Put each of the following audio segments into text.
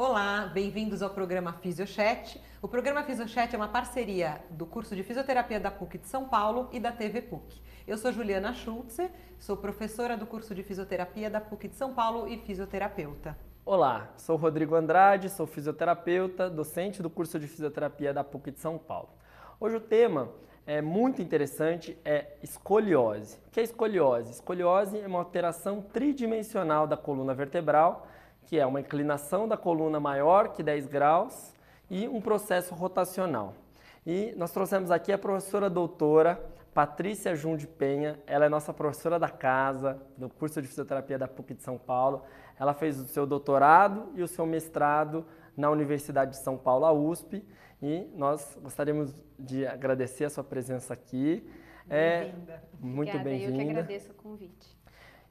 Olá, bem-vindos ao programa Fisiochat. O programa Fisiochat é uma parceria do curso de fisioterapia da PUC de São Paulo e da TV PUC. Eu sou Juliana Schulze, sou professora do curso de fisioterapia da PUC de São Paulo e fisioterapeuta. Olá, sou Rodrigo Andrade, sou fisioterapeuta, docente do curso de fisioterapia da PUC de São Paulo. Hoje o tema é muito interessante, é escoliose. O que é escoliose? Escoliose é uma alteração tridimensional da coluna vertebral que é uma inclinação da coluna maior que 10 graus e um processo rotacional. E nós trouxemos aqui a professora doutora Patrícia Jun de Penha, ela é nossa professora da casa, do curso de fisioterapia da PUC de São Paulo. Ela fez o seu doutorado e o seu mestrado na Universidade de São Paulo, a USP, e nós gostaríamos de agradecer a sua presença aqui. Bem-vinda. É, muito bem-vinda. Eu que agradeço o convite.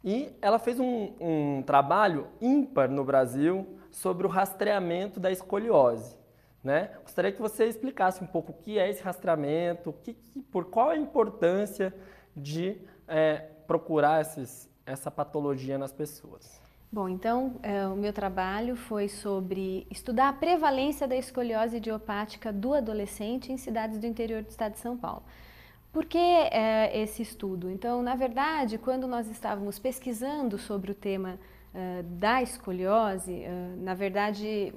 E ela fez um, um trabalho ímpar no Brasil sobre o rastreamento da escoliose. Né? Gostaria que você explicasse um pouco o que é esse rastreamento, que, que, por qual a importância de é, procurar esses, essa patologia nas pessoas. Bom, então é, o meu trabalho foi sobre estudar a prevalência da escoliose idiopática do adolescente em cidades do interior do estado de São Paulo. Por que é, esse estudo? Então, na verdade, quando nós estávamos pesquisando sobre o tema uh, da escoliose, uh, na verdade,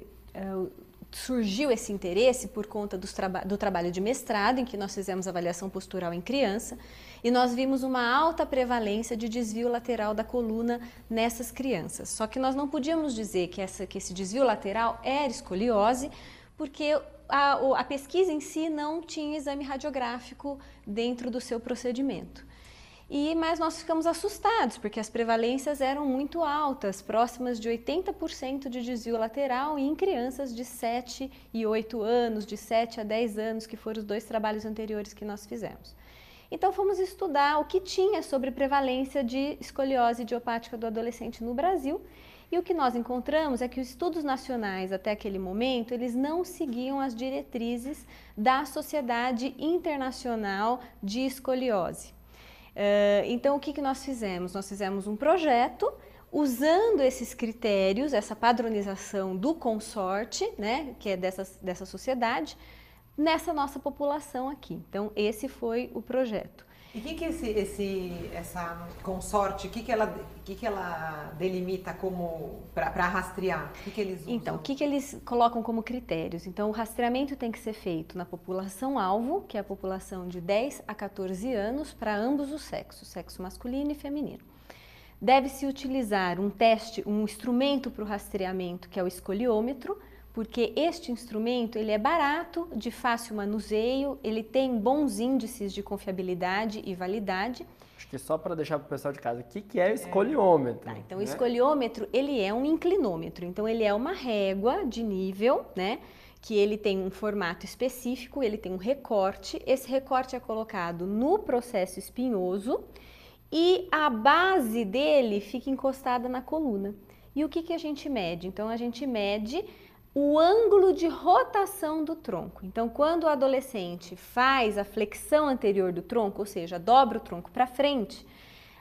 surgiu esse interesse por conta traba do trabalho de mestrado, em que nós fizemos avaliação postural em criança, e nós vimos uma alta prevalência de desvio lateral da coluna nessas crianças. Só que nós não podíamos dizer que, essa, que esse desvio lateral era escoliose, porque a, a pesquisa em si não tinha exame radiográfico dentro do seu procedimento. E, mas nós ficamos assustados, porque as prevalências eram muito altas, próximas de 80% de desvio lateral em crianças de 7 e 8 anos, de 7 a 10 anos, que foram os dois trabalhos anteriores que nós fizemos. Então fomos estudar o que tinha sobre prevalência de escoliose idiopática do adolescente no Brasil e o que nós encontramos é que os estudos nacionais até aquele momento, eles não seguiam as diretrizes da Sociedade Internacional de Escoliose. Uh, então, o que, que nós fizemos? Nós fizemos um projeto usando esses critérios, essa padronização do consorte, né, que é dessa, dessa sociedade, nessa nossa população aqui. Então, esse foi o projeto. E o que, que esse, esse, essa consorte, o que, que, ela, que, que ela delimita como para rastrear? O que, que eles usam? Então, o que, que eles colocam como critérios? Então, o rastreamento tem que ser feito na população-alvo, que é a população de 10 a 14 anos, para ambos os sexos, sexo masculino e feminino. Deve-se utilizar um teste, um instrumento para o rastreamento, que é o escoliômetro, porque este instrumento ele é barato, de fácil manuseio, ele tem bons índices de confiabilidade e validade. Acho que só para deixar para o pessoal de casa, o que, que é o escoliômetro? Tá, então, né? o escoliômetro ele é um inclinômetro, então ele é uma régua de nível, né? Que ele tem um formato específico, ele tem um recorte. Esse recorte é colocado no processo espinhoso e a base dele fica encostada na coluna. E o que, que a gente mede? Então a gente mede o ângulo de rotação do tronco. Então, quando o adolescente faz a flexão anterior do tronco, ou seja, dobra o tronco para frente,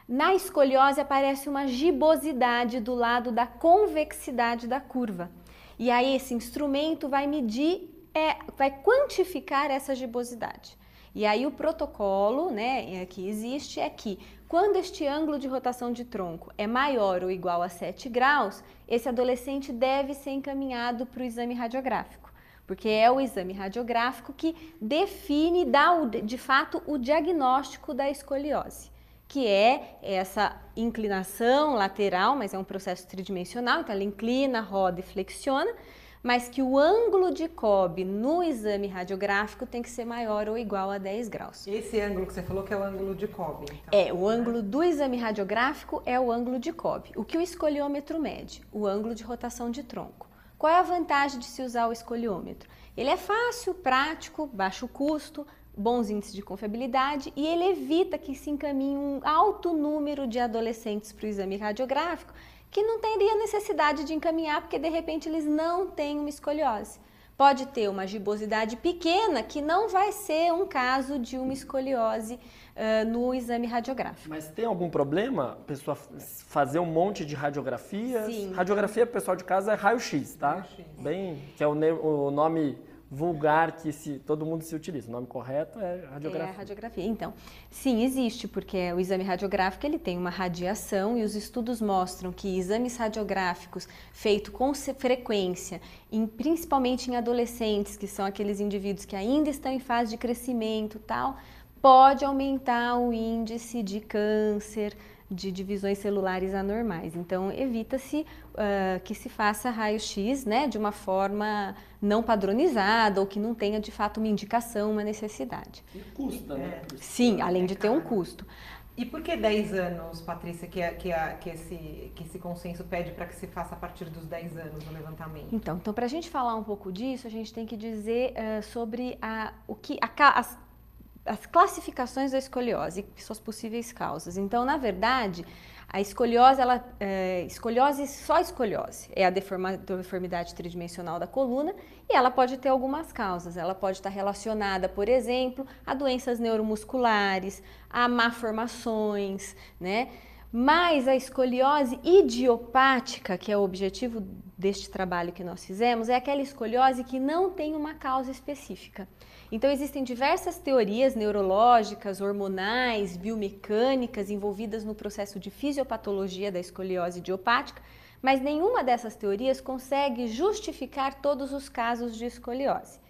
na escoliose aparece uma gibosidade do lado da convexidade da curva. E aí esse instrumento vai medir, é, vai quantificar essa gibosidade. E aí o protocolo né, que existe é que quando este ângulo de rotação de tronco é maior ou igual a 7 graus, esse adolescente deve ser encaminhado para o exame radiográfico, porque é o exame radiográfico que define, dá de fato o diagnóstico da escoliose, que é essa inclinação lateral, mas é um processo tridimensional, então ela inclina, roda e flexiona, mas que o ângulo de Cobb no exame radiográfico tem que ser maior ou igual a 10 graus. Esse ângulo que você falou que é o ângulo de Cobb. Então, é, o ângulo do exame radiográfico é o ângulo de Cobb. O que o escoliômetro mede? O ângulo de rotação de tronco. Qual é a vantagem de se usar o escoliômetro? Ele é fácil, prático, baixo custo, bons índices de confiabilidade e ele evita que se encaminhe um alto número de adolescentes para o exame radiográfico que não teria necessidade de encaminhar porque de repente eles não têm uma escoliose. pode ter uma gibosidade pequena que não vai ser um caso de uma escoliose uh, no exame radiográfico. Mas tem algum problema a pessoa fazer um monte de radiografias? Sim. Radiografia, pessoal de casa, é raio-x, tá? Raio-x. Bem, que é o, o nome vulgar que se, todo mundo se utiliza. O nome correto é radiografia. É a radiografia. Então, sim, existe, porque o exame radiográfico ele tem uma radiação e os estudos mostram que exames radiográficos feitos com frequência, em- principalmente em adolescentes, que são aqueles indivíduos que ainda estão em fase de crescimento tal, pode aumentar o índice de câncer, de divisões celulares anormais. Então, evita-se ah, que se faça raio-x né, de uma forma não padronizada ou que não tenha de fato uma indicação, uma necessidade. E custa, né? Sim, além de ter um custo. E por que 10 anos, Patrícia, que, é- que, é- que, esse, que esse consenso pede para que se faça a partir dos 10 anos o levantamento? Então, então para a gente falar um pouco disso, a gente tem que dizer eh, sobre a, o que, a as, as classificações da escoliose e suas possíveis causas. Então, na verdade, a escoliose, ela, eh, escoliose, só escoliose, é a deforma- deformidade tridimensional da coluna e ela pode ter algumas causas. Ela pode estar relacionada, por exemplo, a doenças neuromusculares, a malformações, né? Mas a escoliose idiopática, que é o objetivo deste trabalho que nós fizemos, é aquela escoliose que não tem uma causa específica. Então existem diversas teorias neurológicas, hormonais, biomecânicas envolvidas no processo de fisiopatologia da escoliose idiopática, mas nenhuma dessas teorias consegue justificar todos os casos de escoliose.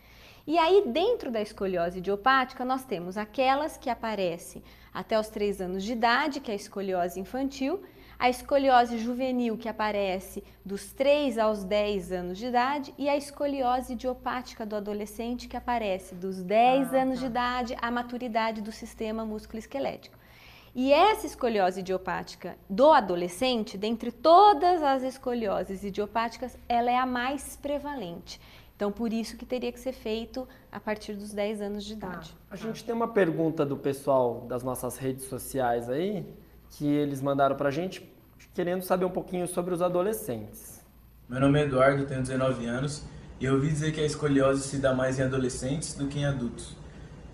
E aí, dentro da escoliose idiopática, nós temos aquelas que aparecem até os 3 anos de idade, que é a escoliose infantil, a escoliose juvenil, que aparece dos 3 aos 10 anos de idade, e a escoliose idiopática do adolescente, que aparece dos 10 Ah, anos tá. de idade à maturidade do sistema músculo-esquelético. E essa escoliose idiopática do adolescente, dentre todas as escolioses idiopáticas, ela é a mais prevalente. Então, por isso que teria que ser feito a partir dos 10 anos de idade. A gente tem uma pergunta do pessoal das nossas redes sociais aí, que eles mandaram pra gente, querendo saber um pouquinho sobre os adolescentes. Meu nome é Eduardo, tenho 19 anos e eu ouvi dizer que a escoliose se dá mais em adolescentes do que em adultos.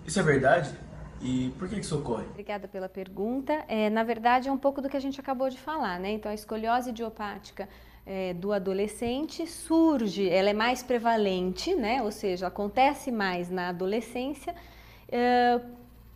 Isso é verdade? E por que isso ocorre? Obrigada pela pergunta. É, na verdade, é um pouco do que a gente acabou de falar, né? Então, a escoliose idiopática é, do adolescente surge, ela é mais prevalente, né? Ou seja, acontece mais na adolescência. É,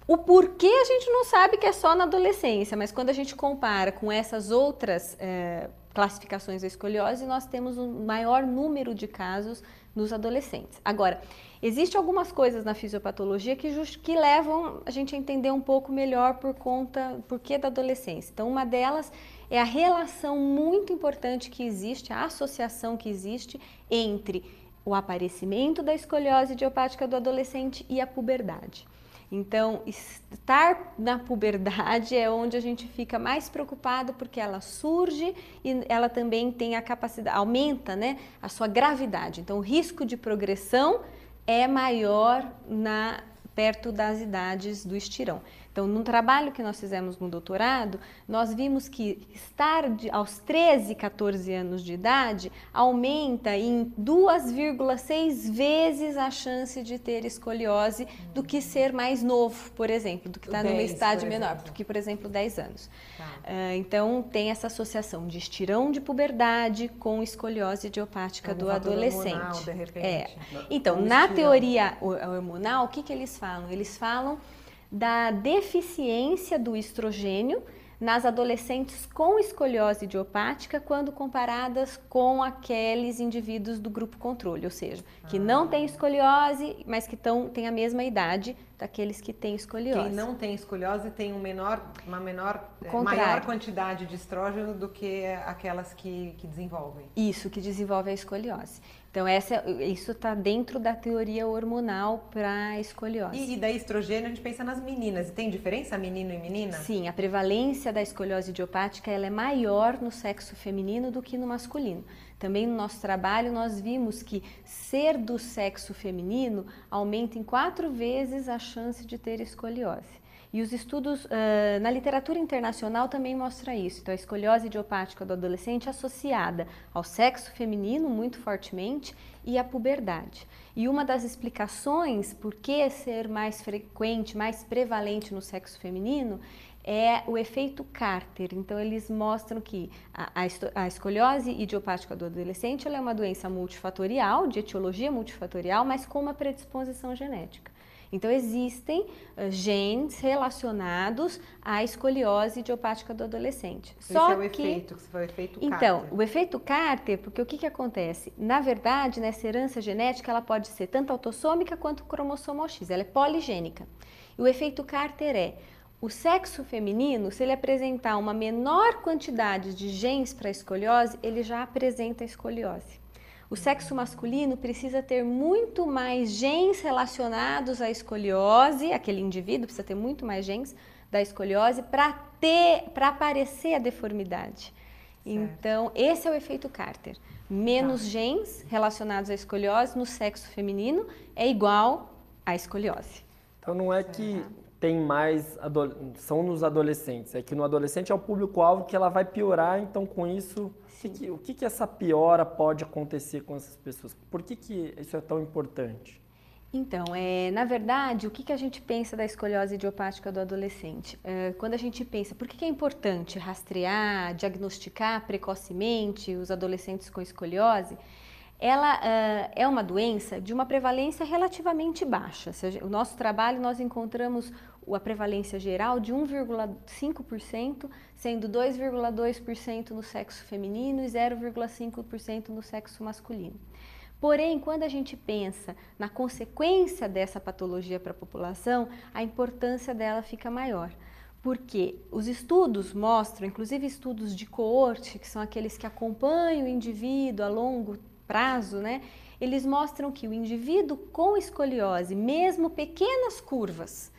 o porquê a gente não sabe que é só na adolescência, mas quando a gente compara com essas outras é, classificações da escoliose, nós temos um maior número de casos nos adolescentes. Agora, existem algumas coisas na fisiopatologia que, que levam a gente a entender um pouco melhor por conta, por que da adolescência. Então, uma delas é a relação muito importante que existe, a associação que existe entre o aparecimento da escoliose idiopática do adolescente e a puberdade. Então, estar na puberdade é onde a gente fica mais preocupado porque ela surge e ela também tem a capacidade, aumenta né, a sua gravidade. Então, o risco de progressão é maior na perto das idades do estirão. Então, no trabalho que nós fizemos no doutorado, nós vimos que estar de, aos 13, 14 anos de idade aumenta em 2,6 vezes a chance de ter escoliose do que ser mais novo, por exemplo, do que está numa 10, estágio menor, do que, por exemplo, 10 anos. Tá. Ah, então, tem essa associação de estirão de puberdade com escoliose idiopática Algum do adolescente. hormonal, de repente. É. Então, na estirão. teoria ho- hormonal, o que, que eles falam? Eles falam da deficiência do estrogênio nas adolescentes com escoliose idiopática quando comparadas com aqueles indivíduos do grupo controle, ou seja, que não têm escoliose, mas que tão, têm a mesma idade daqueles que têm escoliose. Quem não tem escoliose tem um menor, uma menor, Contrário. maior quantidade de estrógeno do que aquelas que, que desenvolvem. Isso que desenvolve a escoliose. Então, essa, isso está dentro da teoria hormonal para a escoliose. E, e daí estrogênio a gente pensa nas meninas. E tem diferença menino e menina? Sim, a prevalência da escoliose idiopática ela é maior no sexo feminino do que no masculino. Também no nosso trabalho nós vimos que ser do sexo feminino aumenta em quatro vezes a chance de ter escoliose. E os estudos uh, na literatura internacional também mostram isso. Então, a escoliose idiopática do adolescente associada ao sexo feminino muito fortemente e à puberdade. E uma das explicações por que ser mais frequente, mais prevalente no sexo feminino é o efeito Carter. Então, eles mostram que a, a, a escoliose idiopática do adolescente é uma doença multifatorial, de etiologia multifatorial, mas com uma predisposição genética. Então, existem uh, genes relacionados à escoliose idiopática do adolescente. Esse Só é o que... efeito, que você o efeito então, Carter. Então, o efeito Carter, porque o que, que acontece? Na verdade, nessa herança genética, ela pode ser tanto autossômica quanto cromossomal X, ela é poligênica. E o efeito Carter é o sexo feminino, se ele apresentar uma menor quantidade de genes para escoliose, ele já apresenta escoliose. O sexo masculino precisa ter muito mais genes relacionados à escoliose, aquele indivíduo precisa ter muito mais genes da escoliose para ter, para aparecer a deformidade. Certo. Então, esse é o efeito Carter. Menos tá. genes relacionados à escoliose no sexo feminino é igual à escoliose. Então não é que tem mais são nos adolescentes. É que no adolescente é o público-alvo que ela vai piorar, então com isso, o que, o que, que essa piora pode acontecer com essas pessoas? Por que, que isso é tão importante? Então, é, na verdade, o que, que a gente pensa da escoliose idiopática do adolescente? É, quando a gente pensa, por que, que é importante rastrear, diagnosticar precocemente os adolescentes com escoliose? ela uh, é uma doença de uma prevalência relativamente baixa. Seja, o nosso trabalho nós encontramos a prevalência geral de 1,5%, sendo 2,2% no sexo feminino e 0,5% no sexo masculino. Porém, quando a gente pensa na consequência dessa patologia para a população, a importância dela fica maior. Porque os estudos mostram, inclusive estudos de coorte, que são aqueles que acompanham o indivíduo a longo prazo, né? Eles mostram que o indivíduo com escoliose, mesmo pequenas curvas,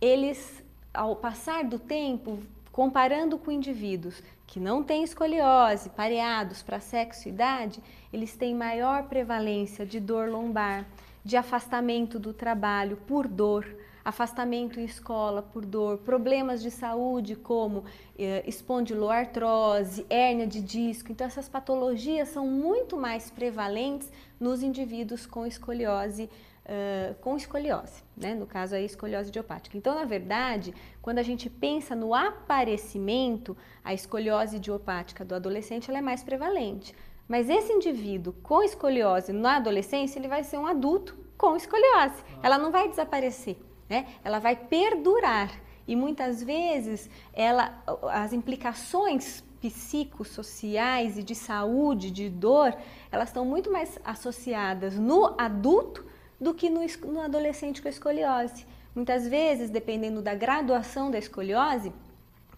eles, ao passar do tempo, comparando com indivíduos que não têm escoliose, pareados para sexo e idade, eles têm maior prevalência de dor lombar, de afastamento do trabalho por dor, afastamento em escola por dor, problemas de saúde como eh, espondiloartrose, hérnia de disco. Então, essas patologias são muito mais prevalentes nos indivíduos com escoliose. Uh, com escoliose, né? no caso a escoliose idiopática. Então, na verdade, quando a gente pensa no aparecimento, a escoliose idiopática do adolescente ela é mais prevalente. Mas esse indivíduo com escoliose na adolescência, ele vai ser um adulto com escoliose. Ela não vai desaparecer né? Ela vai perdurar e muitas vezes ela, as implicações psicossociais e de saúde, de dor, elas estão muito mais associadas no adulto do que no, no adolescente com escoliose. Muitas vezes, dependendo da graduação da escoliose,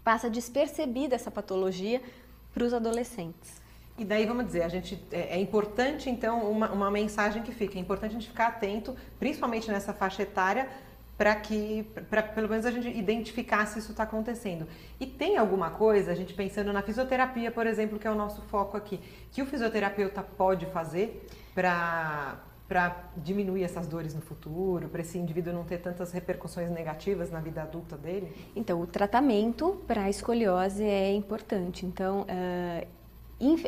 passa despercebida essa patologia para os adolescentes. E daí, vamos dizer, a gente é, é importante, então, uma, uma mensagem que fica, é importante a gente ficar atento, principalmente nessa faixa etária, para que, para pelo menos a gente identificar se isso está acontecendo. E tem alguma coisa, a gente pensando na fisioterapia, por exemplo, que é o nosso foco aqui, que o fisioterapeuta pode fazer para para diminuir essas dores no futuro, para esse indivíduo não ter tantas repercussões negativas na vida adulta dele? Então, o tratamento para a escoliose é importante. Então, uh,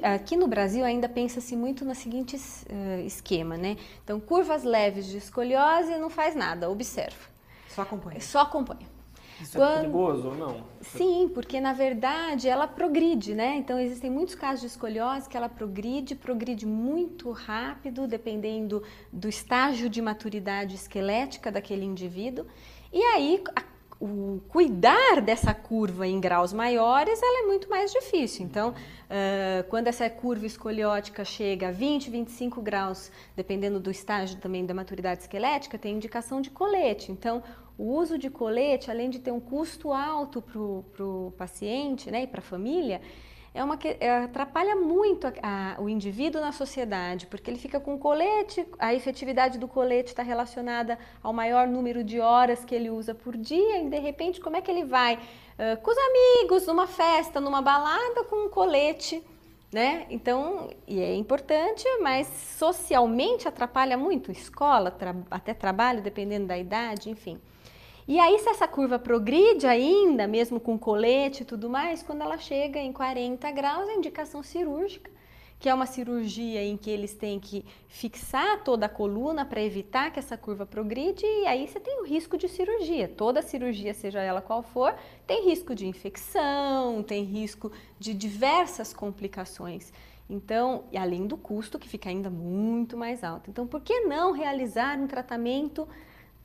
aqui no Brasil ainda pensa-se muito no seguinte uh, esquema, né? Então, curvas leves de escoliose não faz nada, observa. Só acompanha. Só acompanha. Isso é Quando... é perigoso ou não? Sim, porque na verdade ela progride, né? Então existem muitos casos de escoliose que ela progride, progride muito rápido, dependendo do estágio de maturidade esquelética daquele indivíduo. E aí a o cuidar dessa curva em graus maiores, ela é muito mais difícil. Então, uh, quando essa curva escoliótica chega a 20, 25 graus, dependendo do estágio também da maturidade esquelética, tem indicação de colete. Então, o uso de colete, além de ter um custo alto para o paciente né, e para a família, é uma que é, atrapalha muito a, a, o indivíduo na sociedade, porque ele fica com colete, a efetividade do colete está relacionada ao maior número de horas que ele usa por dia, e de repente, como é que ele vai uh, com os amigos, numa festa, numa balada, com um colete? Né? Então, e é importante, mas socialmente atrapalha muito, escola, tra até trabalho, dependendo da idade, enfim. E aí, se essa curva progride ainda, mesmo com colete e tudo mais, quando ela chega em 40 graus, é indicação cirúrgica, que é uma cirurgia em que eles têm que fixar toda a coluna para evitar que essa curva progride, e aí você tem o risco de cirurgia. Toda cirurgia, seja ela qual for, tem risco de infecção, tem risco de diversas complicações. Então, além do custo, que fica ainda muito mais alto. Então, por que não realizar um tratamento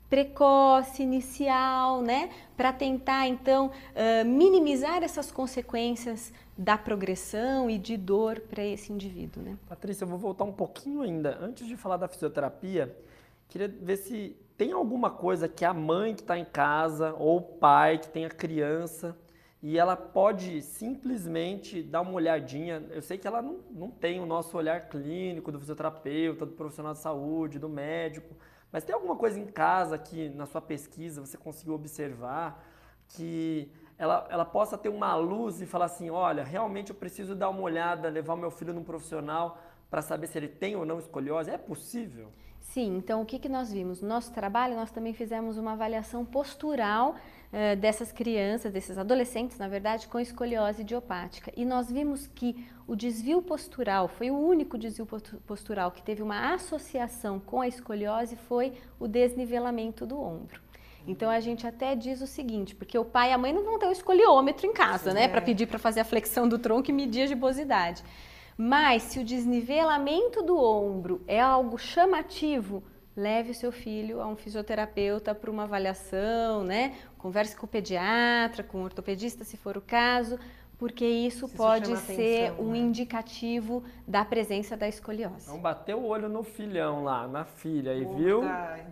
precoce, inicial, né? Para tentar, então, minimizar essas consequências da progressão e de dor para esse indivíduo, né? Patrícia, eu vou voltar um pouquinho ainda. Antes de falar da fisioterapia, queria ver se tem alguma coisa que a mãe que está em casa ou o pai que tem a criança e ela pode simplesmente dar uma olhadinha. Eu sei que ela não, não tem o nosso olhar clínico do fisioterapeuta, do profissional de saúde, do médico, mas tem alguma coisa em casa que na sua pesquisa você conseguiu observar que ela, ela possa ter uma luz e falar assim: olha, realmente eu preciso dar uma olhada, levar o meu filho num profissional para saber se ele tem ou não escoliose? É possível? Sim, então o que, que nós vimos? No nosso trabalho, nós também fizemos uma avaliação postural eh, dessas crianças, desses adolescentes, na verdade, com escoliose idiopática. E nós vimos que o desvio postural, foi o único desvio postural que teve uma associação com a escoliose, foi o desnivelamento do ombro. Então a gente até diz o seguinte, porque o pai e a mãe não vão ter um escoliômetro em casa, Sim, né, é. para pedir para fazer a flexão do tronco e medir a gibosidade. Mas se o desnivelamento do ombro é algo chamativo, leve o seu filho a um fisioterapeuta para uma avaliação, né? Converse com o pediatra, com o ortopedista, se for o caso, porque isso, isso pode ser atenção, um né? indicativo da presença da escoliose. Então bateu o olho no filhão lá, na filha, e viu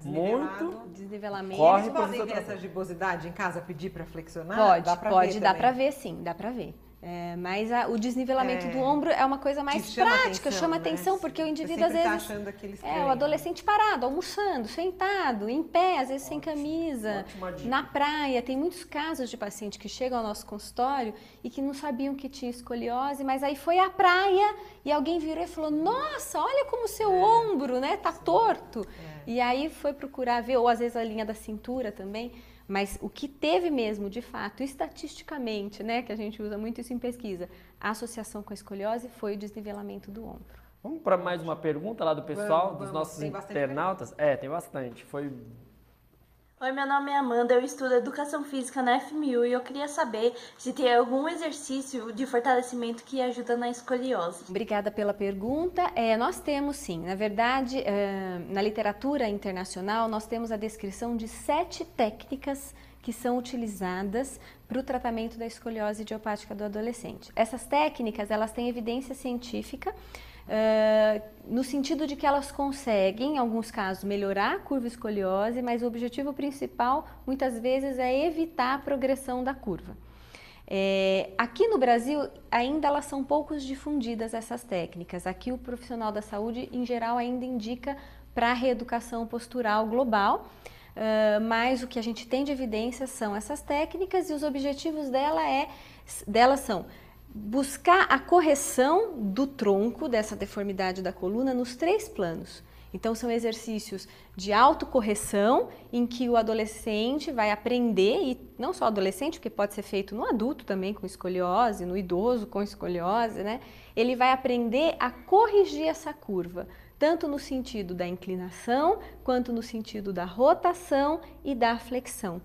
muito desnivelamento. Corre Eles podem ver essa gibosidade em casa, pedir para flexionar? Pode, dá pode, dá para ver sim, dá para ver. É, mas a, o desnivelamento é, do ombro é uma coisa mais chama prática, atenção, chama né? atenção, porque o indivíduo às tá vezes. Tá é, o adolescente parado, almoçando, sentado, em pé, às vezes ótimo, sem camisa, na praia. Tem muitos casos de paciente que chegam ao nosso consultório e que não sabiam que tinha escoliose, mas aí foi à praia e alguém virou e falou: Nossa, olha como o seu é. ombro, né? Tá torto. É. E aí foi procurar ver, ou às vezes a linha da cintura também. Mas o que teve mesmo, de fato, estatisticamente, né, que a gente usa muito isso em pesquisa, a associação com a escoliose foi o desnivelamento do ombro. Vamos para mais uma pergunta lá do pessoal, vamos, dos vamos. nossos internautas? É, tem bastante. Foi Oi, meu nome é Amanda, eu estudo Educação Física na FMU e eu queria saber se tem algum exercício de fortalecimento que ajuda na escoliose. Obrigada pela pergunta. É, nós temos sim, na verdade, é, na literatura internacional, nós temos a descrição de sete técnicas que são utilizadas para o tratamento da escoliose idiopática do adolescente. Essas técnicas, elas têm evidência científica Uh, no sentido de que elas conseguem, em alguns casos, melhorar a curva escoliose, mas o objetivo principal, muitas vezes, é evitar a progressão da curva. É, aqui no Brasil, ainda elas são pouco difundidas, essas técnicas. Aqui o profissional da saúde, em geral, ainda indica para a reeducação postural global, uh, mas o que a gente tem de evidência são essas técnicas e os objetivos dela é, delas são buscar a correção do tronco dessa deformidade da coluna nos três planos. Então, são exercícios de autocorreção, em que o adolescente vai aprender, e não só adolescente, porque pode ser feito no adulto também com escoliose, no idoso com escoliose, né? Ele vai aprender a corrigir essa curva, tanto no sentido da inclinação, quanto no sentido da rotação e da flexão.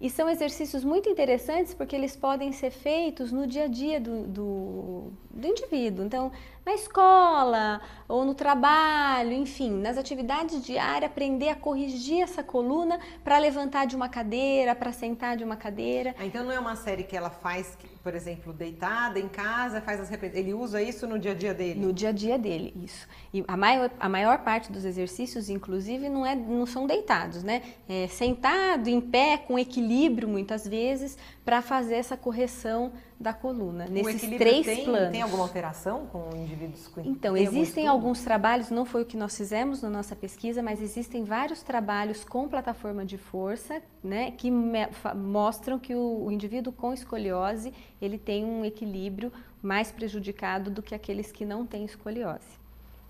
E são exercícios muito interessantes porque eles podem ser feitos no dia a dia do, do, do, indivíduo. Então, na escola ou no trabalho, enfim, nas atividades diárias, aprender a corrigir essa coluna para levantar de uma cadeira, para sentar de uma cadeira. Ah, então, não é uma série que ela faz, por exemplo, deitada em casa, faz as. Ele usa isso no dia a dia dele? No dia a dia dele, isso. E a maior, a maior parte dos exercícios, inclusive, não, é, não são deitados, né? É sentado, em pé, com equilíbrio, muitas vezes, para fazer essa correção da coluna, nesses três tem, planos. Tem alguma alteração com indivíduos com Então, existem alguns trabalhos, não foi o que nós fizemos na nossa pesquisa, mas existem vários trabalhos com plataforma de força, né, que mostram que o, o indivíduo com escoliose, ele tem um equilíbrio mais prejudicado do que aqueles que não têm escoliose.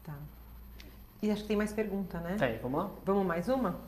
Tá. E acho que tem mais pergunta, né? Tem, vamos lá? Vamos mais uma?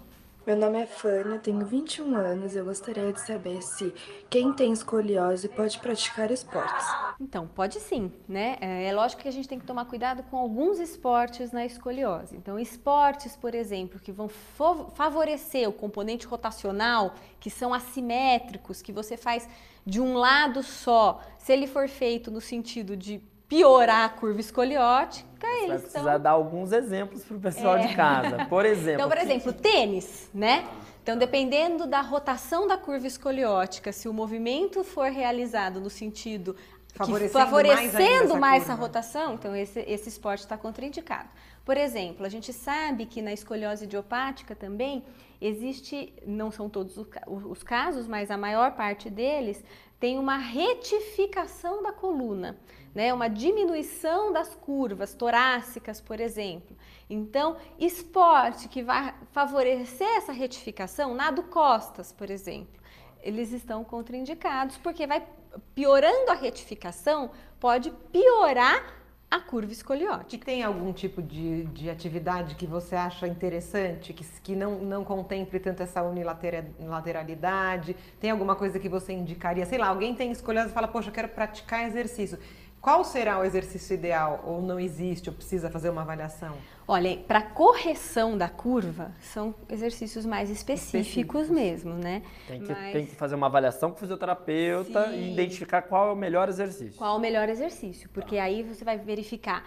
Meu nome é Fânia, tenho 21 anos. Eu gostaria de saber se quem tem escoliose pode praticar esportes. Então, pode sim, né? É, é lógico que a gente tem que tomar cuidado com alguns esportes na escoliose. Então, esportes, por exemplo, que vão favorecer o componente rotacional, que são assimétricos, que você faz de um lado só, se ele for feito no sentido de piorar a curva escoliótica, Você eles vai precisar estão... dar alguns exemplos para o pessoal É. de casa. Por exemplo. Então, por exemplo, tênis, né? Então, dependendo da rotação da curva escoliótica, se o movimento for realizado no sentido que Favorecendo mais favorecendo essa mais essa curva. rotação, então esse, esse esporte está contraindicado. Por exemplo, a gente sabe que na escoliose idiopática também existe, não são todos os casos, mas a maior parte deles tem uma retificação da coluna, né? uma diminuição das curvas torácicas, por exemplo. Então, esporte que vai favorecer essa retificação, nado costas, por exemplo, eles estão contraindicados porque vai piorando a retificação, pode piorar a curva E escoliótica. tem algum tipo de, de atividade que você acha interessante, que, que não, não contemple tanto essa unilatera- unilateralidade? Tem alguma coisa que você indicaria? Sei lá, alguém tem escolhido e fala, poxa, eu quero praticar exercício. Qual será o exercício ideal? Ou não existe, ou precisa fazer uma avaliação? Olha, para correção da curva, são exercícios mais específicos, Específicos. mesmo, né? Tem que, Mas tem que fazer uma avaliação com o fisioterapeuta Sim. e identificar qual é o melhor exercício. qual o melhor exercício, porque aí você vai verificar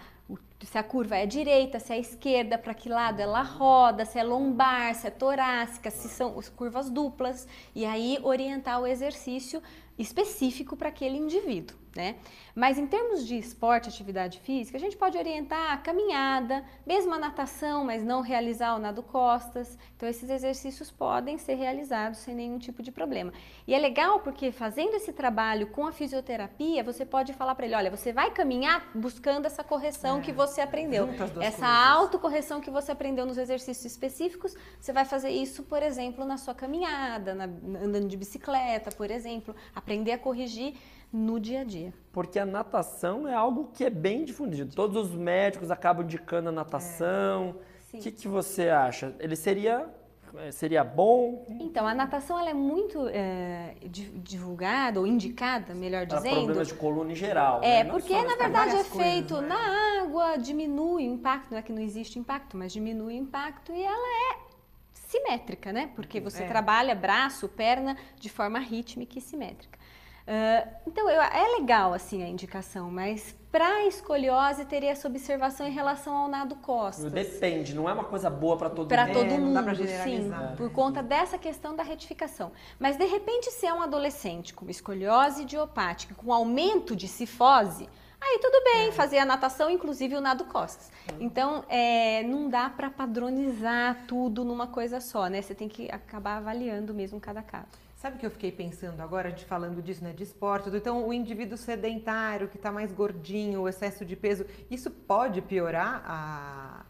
se a curva é direita, se é esquerda, para que lado ela roda, se é lombar, se é torácica, se são as curvas duplas, e aí orientar o exercício específico para aquele indivíduo, né? Mas em termos de esporte, atividade física, a gente pode orientar a caminhada, mesmo a natação, mas não realizar o nado costas. Então esses exercícios podem ser realizados sem nenhum tipo de problema. E é legal porque fazendo esse trabalho com a fisioterapia, você pode falar para ele, olha, você vai caminhar buscando essa correção É, que você aprendeu. Essa coisas. autocorreção que você aprendeu nos exercícios específicos, você vai fazer isso, por exemplo, na sua caminhada, na- andando de bicicleta, por exemplo, aprender a corrigir no dia a dia. Porque a natação é algo que é bem difundido. Todos os médicos acabam indicando a natação. Sim. O que, que você acha? Ele seria, eh, seria bom Então, a natação ela é muito é, di- divulgada ou indicada, melhor para dizendo. problemas de coluna em geral. É, né? Porque na verdade é várias coisas, feito né? na água, diminui o impacto, não é que não existe impacto, mas diminui o impacto e ela é simétrica, né? Porque você É. trabalha braço, perna de forma rítmica e simétrica. Ah, então eu- é legal assim a indicação, mas para escoliose teria essa observação em relação ao nado costas. Depende, não é uma coisa boa para todo Para mundo. todo É, não mundo, dá pra sim, por conta dessa questão da retificação. Mas de repente, se é um adolescente com escoliose idiopática, com aumento de cifose, aí tudo bem fazer a natação, inclusive o nado costas. Então, é, não dá para padronizar tudo numa coisa só, né? Você tem que acabar avaliando mesmo cada caso. Sabe o que eu fiquei pensando agora, de falando disso, né, de esporte? Então, o indivíduo sedentário, que está mais gordinho, o excesso de peso, isso pode piorar a,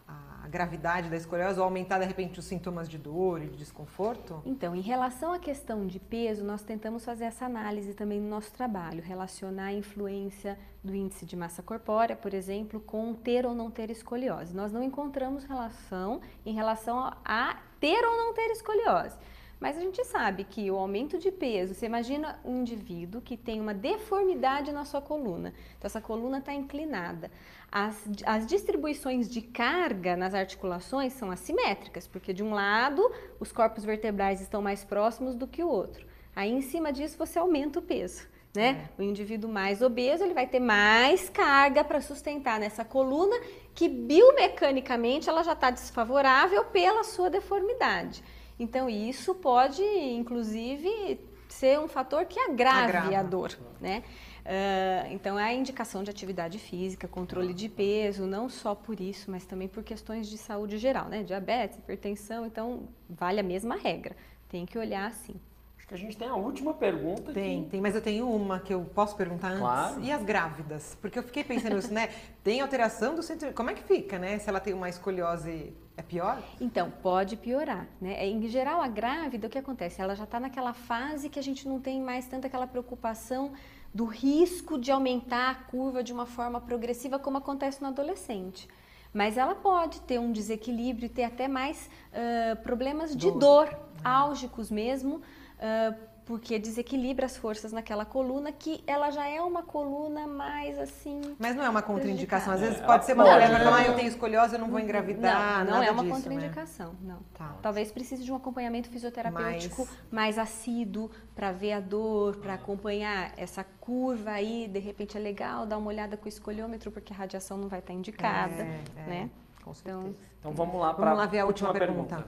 a gravidade da escoliose ou aumentar, de repente, os sintomas de dor e de desconforto? Então, em relação à questão de peso, nós tentamos fazer essa análise também no nosso trabalho, relacionar a influência do índice de massa corpórea, por exemplo, com ter ou não ter escoliose. Nós não encontramos relação em relação a ter ou não ter escoliose. Mas a gente sabe que o aumento de peso, você imagina um indivíduo que tem uma deformidade na sua coluna. Então, essa coluna está inclinada. As, as distribuições de carga nas articulações são assimétricas, porque de um lado os corpos vertebrais estão mais próximos do que o outro. Aí, em cima disso, você aumenta o peso. Né? O indivíduo mais obeso ele vai ter mais carga para sustentar nessa coluna que biomecanicamente ela já está desfavorável pela sua deformidade. Então isso pode, inclusive, ser um fator que agrave Agrava. a dor, né? Ah, então é a indicação de atividade física, controle de peso, não só por isso, mas também por questões de saúde geral, né? Diabetes, hipertensão, então vale a mesma regra. Tem que olhar assim. Acho que a gente tem a última pergunta. Tem, aqui. tem, mas eu tenho uma que eu posso perguntar antes. Claro. E as grávidas? Porque eu fiquei pensando nisso, né? Tem alteração do centro. Como é que fica, né? Se ela tem uma escoliose, é pior? Então, pode piorar, né? Em geral, a grávida, o que acontece? Ela já está naquela fase que a gente não tem mais tanta aquela preocupação do risco de aumentar a curva de uma forma progressiva, como acontece no adolescente. mas ela pode ter um desequilíbrio e ter até mais uh, problemas de dor, álgicos mesmo, uh, porque desequilibra as forças naquela coluna que ela já é uma coluna mais assim. Mas não é uma contraindicação. Às vezes É, pode ser uma mulher que fala, né? ah, eu tenho escoliose, eu não vou engravidar. Não, não nada é uma disso, contraindicação, não. Né? Tá. Talvez precise de um acompanhamento fisioterapêutico Mais- mais, assíduo para ver a dor, para acompanhar essa curva aí, de repente é legal dar uma olhada com o escoliômetro porque a radiação não vai estar indicada, É, é, né? Com certeza. Então, Então vamos lá para Vamos lá ver a última pergunta.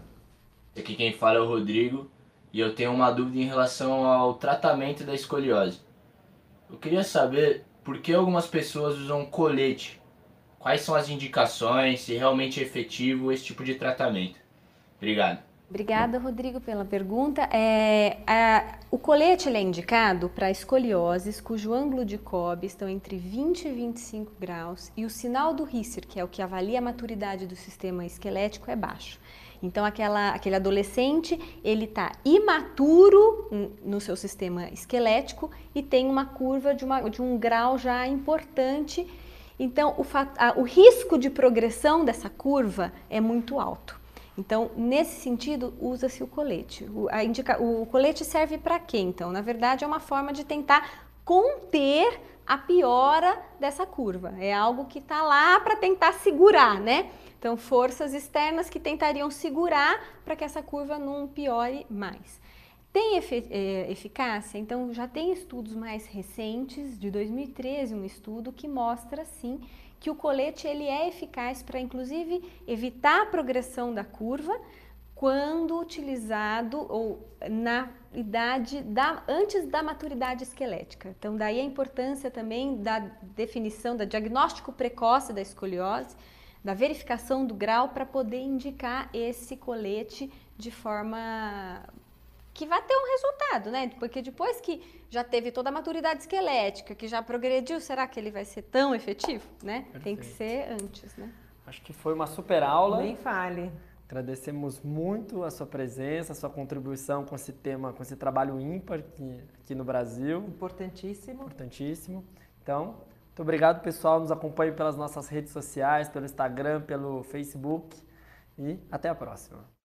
Aqui quem fala é o Rodrigo e eu tenho uma dúvida em relação ao tratamento da escoliose. Eu queria saber por que algumas pessoas usam colete. Quais são as indicações, se realmente é efetivo esse tipo de tratamento. Obrigado. Obrigada, Rodrigo, pela pergunta. É, a- o colete é indicado para escolioses cujo ângulo de Cobb estão entre 20 e 25 graus e o sinal do Risser, que é o que avalia a maturidade do sistema esquelético, é baixo. Então, aquela, aquele adolescente, ele está imaturo no seu sistema esquelético e tem uma curva de, uma- de um grau já importante. Então, o, a- o risco de progressão dessa curva é muito alto. Então, nesse sentido, usa-se o colete. O, indica- o colete serve para quê, então? Na verdade, é uma forma de tentar conter a piora dessa curva. É algo que está lá para tentar segurar, né? Então, forças externas que tentariam segurar para que essa curva não piore mais. Tem eh, eficácia? Então, já tem estudos mais recentes, de 2013, um estudo que mostra, sim, que o colete ele é eficaz para, inclusive, evitar a progressão da curva quando utilizado ou na idade da, antes da maturidade esquelética. Então, daí a importância também da definição, da diagnóstico precoce da escoliose, da verificação do grau para poder indicar esse colete de forma que vai ter um resultado, né? Porque depois que já teve toda a maturidade esquelética, que já progrediu, será que ele vai ser tão efetivo, né? Tem que ser antes, né? Acho que foi uma super aula. Nem fale. Agradecemos muito a sua presença, a sua contribuição com esse tema, com esse trabalho ímpar aqui, aqui no Brasil. Importantíssimo. Importantíssimo. Então, muito obrigado, pessoal. Nos acompanhe pelas nossas redes sociais, pelo Instagram, pelo Facebook. E até a próxima.